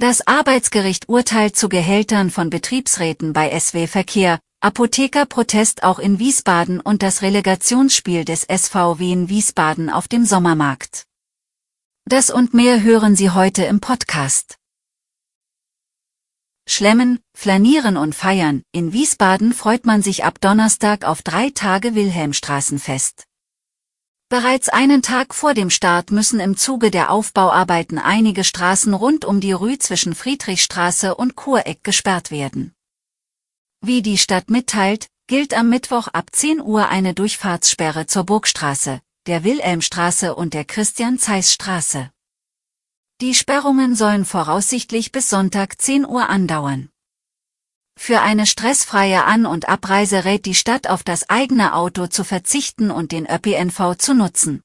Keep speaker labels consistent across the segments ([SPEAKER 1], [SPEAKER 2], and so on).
[SPEAKER 1] Das Arbeitsgericht urteilt zu Gehältern von Betriebsräten bei SW Verkehr, Apothekerprotest auch in Wiesbaden und das Relegationsspiel des SVW in Wiesbaden auf dem Sommermarkt. Das und mehr hören Sie heute im Podcast. Schlemmen, flanieren und feiern. In Wiesbaden freut man sich ab Donnerstag auf drei Tage Wilhelmstraßenfest. Bereits einen Tag vor dem Start müssen im Zuge der Aufbauarbeiten einige Straßen rund um die Rue zwischen Friedrichstraße und Kureck gesperrt werden. Wie die Stadt mitteilt, gilt am Mittwoch ab 10 Uhr eine Durchfahrtssperre zur Burgstraße, der Wilhelmstraße und der Christian-Zeiss-Straße. Die Sperrungen sollen voraussichtlich bis Sonntag 10 Uhr andauern. Für eine stressfreie An- und Abreise rät die Stadt auf das eigene Auto zu verzichten und den ÖPNV zu nutzen.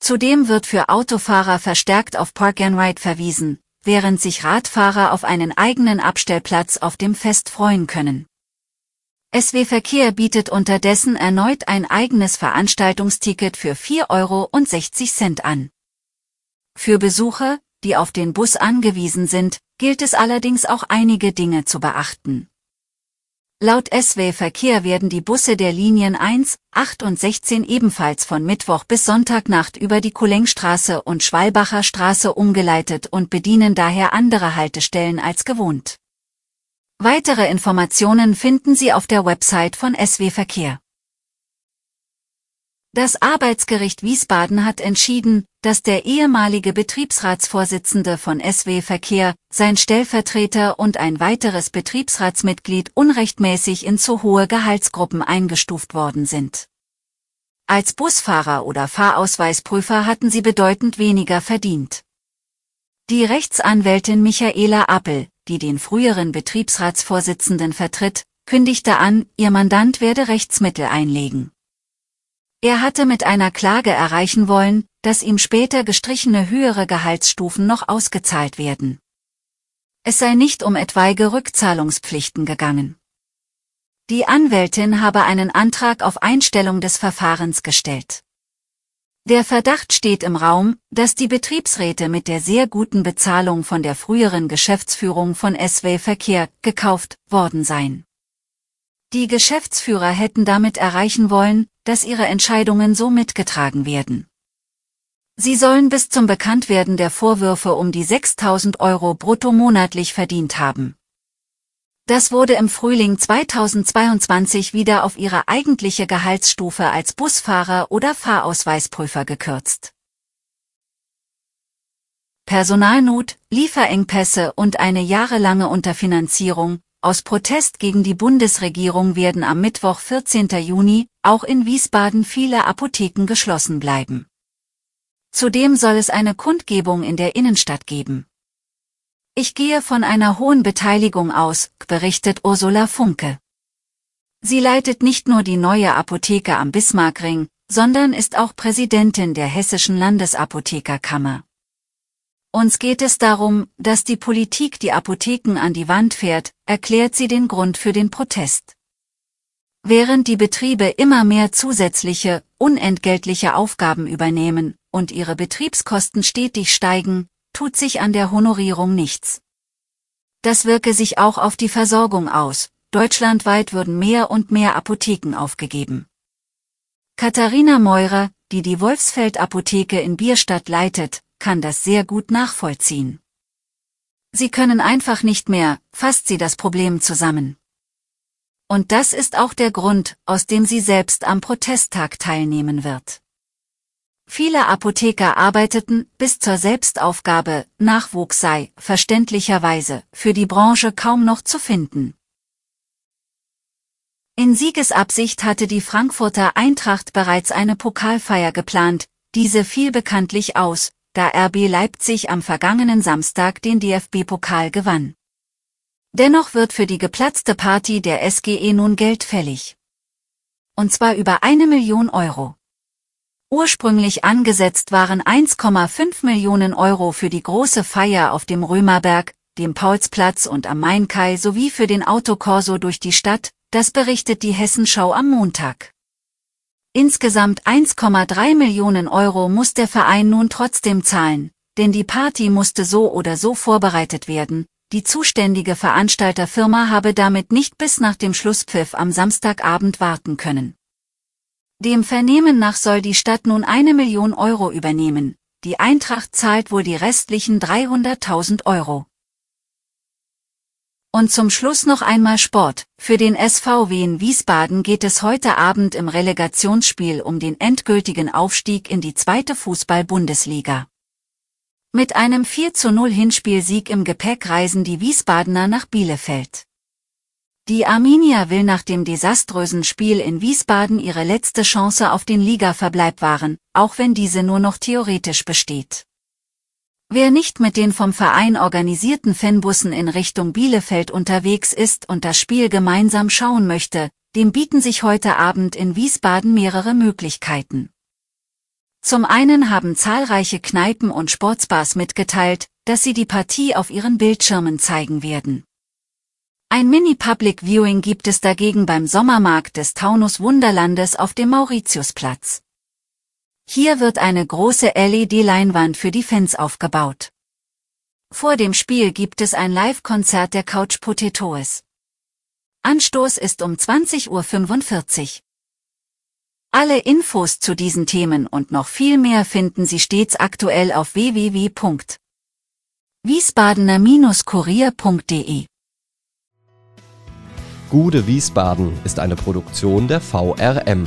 [SPEAKER 1] Zudem wird für Autofahrer verstärkt auf Park and Ride verwiesen, während sich Radfahrer auf einen eigenen Abstellplatz auf dem Fest freuen können. SW Verkehr bietet unterdessen erneut ein eigenes Veranstaltungsticket für 4,60 Euro an. Für Besucher, die auf den Bus angewiesen sind, gilt es allerdings auch einige Dinge zu beachten. Laut SW Verkehr werden die Busse der Linien 1, 8 und 16 ebenfalls von Mittwoch bis Sonntagnacht über die Kullengstraße und Schwalbacher Straße umgeleitet und bedienen daher andere Haltestellen als gewohnt. Weitere Informationen finden Sie auf der Website von SW Verkehr. Das Arbeitsgericht Wiesbaden hat entschieden, dass der ehemalige Betriebsratsvorsitzende von SW Verkehr, sein Stellvertreter und ein weiteres Betriebsratsmitglied unrechtmäßig in zu hohe Gehaltsgruppen eingestuft worden sind. Als Busfahrer oder Fahrausweisprüfer hatten sie bedeutend weniger verdient. Die Rechtsanwältin Michaela Appel, die den früheren Betriebsratsvorsitzenden vertritt, kündigte an, ihr Mandant werde Rechtsmittel einlegen. Er hatte mit einer Klage erreichen wollen, dass ihm später gestrichene höhere Gehaltsstufen noch ausgezahlt werden. Es sei nicht um etwaige Rückzahlungspflichten gegangen. Die Anwältin habe einen Antrag auf Einstellung des Verfahrens gestellt. Der Verdacht steht im Raum, dass die Betriebsräte mit der sehr guten Bezahlung von der früheren Geschäftsführung von SW Verkehr gekauft worden seien. Die Geschäftsführer hätten damit erreichen wollen, dass ihre Entscheidungen so mitgetragen werden. Sie sollen bis zum Bekanntwerden der Vorwürfe um die 6000 Euro brutto monatlich verdient haben. Das wurde im Frühling 2022 wieder auf ihre eigentliche Gehaltsstufe als Busfahrer oder Fahrausweisprüfer gekürzt. Personalnot, Lieferengpässe und eine jahrelange Unterfinanzierung, aus Protest gegen die Bundesregierung werden am Mittwoch 14. Juni auch in Wiesbaden viele Apotheken geschlossen bleiben. Zudem soll es eine Kundgebung in der Innenstadt geben. Ich gehe von einer hohen Beteiligung aus, berichtet Ursula Funke. Sie leitet nicht nur die neue Apotheke am Bismarckring, sondern ist auch Präsidentin der Hessischen Landesapothekerkammer. Uns geht es darum, dass die Politik die Apotheken an die Wand fährt, erklärt sie den Grund für den Protest. Während die Betriebe immer mehr zusätzliche, unentgeltliche Aufgaben übernehmen und ihre Betriebskosten stetig steigen, tut sich an der Honorierung nichts. Das wirke sich auch auf die Versorgung aus. Deutschlandweit würden mehr und mehr Apotheken aufgegeben. Katharina Meurer, die die Wolfsfeld Apotheke in Bierstadt leitet, kann das sehr gut nachvollziehen. Sie können einfach nicht mehr, fasst sie das Problem zusammen. Und das ist auch der Grund, aus dem sie selbst am Protesttag teilnehmen wird. Viele Apotheker arbeiteten, bis zur Selbstaufgabe, Nachwuchs sei, verständlicherweise, für die Branche kaum noch zu finden. In Siegesabsicht hatte die Frankfurter Eintracht bereits eine Pokalfeier geplant, diese fiel bekanntlich aus, da RB Leipzig am vergangenen Samstag den DFB-Pokal gewann. Dennoch wird für die geplatzte Party der SGE nun Geld fällig. Und zwar über eine Million Euro. Ursprünglich angesetzt waren 1,5 Millionen Euro für die große Feier auf dem Römerberg, dem Paulsplatz und am Mainkai sowie für den Autokorso durch die Stadt, das berichtet die Hessenschau am Montag. Insgesamt 1,3 Millionen Euro muss der Verein nun trotzdem zahlen, denn die Party musste so oder so vorbereitet werden, die zuständige Veranstalterfirma habe damit nicht bis nach dem Schlusspfiff am Samstagabend warten können. Dem Vernehmen nach soll die Stadt nun eine Million Euro übernehmen, die Eintracht zahlt wohl die restlichen 300.000 Euro. Und zum Schluss noch einmal Sport. Für den SVW in Wiesbaden geht es heute Abend im Relegationsspiel um den endgültigen Aufstieg in die zweite Fußball-Bundesliga. Mit einem 4 zu 0 Hinspielsieg im Gepäck reisen die Wiesbadener nach Bielefeld. Die Arminia will nach dem desaströsen Spiel in Wiesbaden ihre letzte Chance auf den Ligaverbleib wahren, auch wenn diese nur noch theoretisch besteht. Wer nicht mit den vom Verein organisierten Fanbussen in Richtung Bielefeld unterwegs ist und das Spiel gemeinsam schauen möchte, dem bieten sich heute Abend in Wiesbaden mehrere Möglichkeiten. Zum einen haben zahlreiche Kneipen und Sportsbars mitgeteilt, dass sie die Partie auf ihren Bildschirmen zeigen werden. Ein Mini-Public Viewing gibt es dagegen beim Sommermarkt des Taunus Wunderlandes auf dem Mauritiusplatz. Hier wird eine große LED-Leinwand für die Fans aufgebaut. Vor dem Spiel gibt es ein Live-Konzert der Couch Potatoes. Anstoß ist um 20.45 Uhr. Alle Infos zu diesen Themen und noch viel mehr finden Sie stets aktuell auf www.wiesbadener-kurier.de.
[SPEAKER 2] Gude Wiesbaden ist eine Produktion der VRM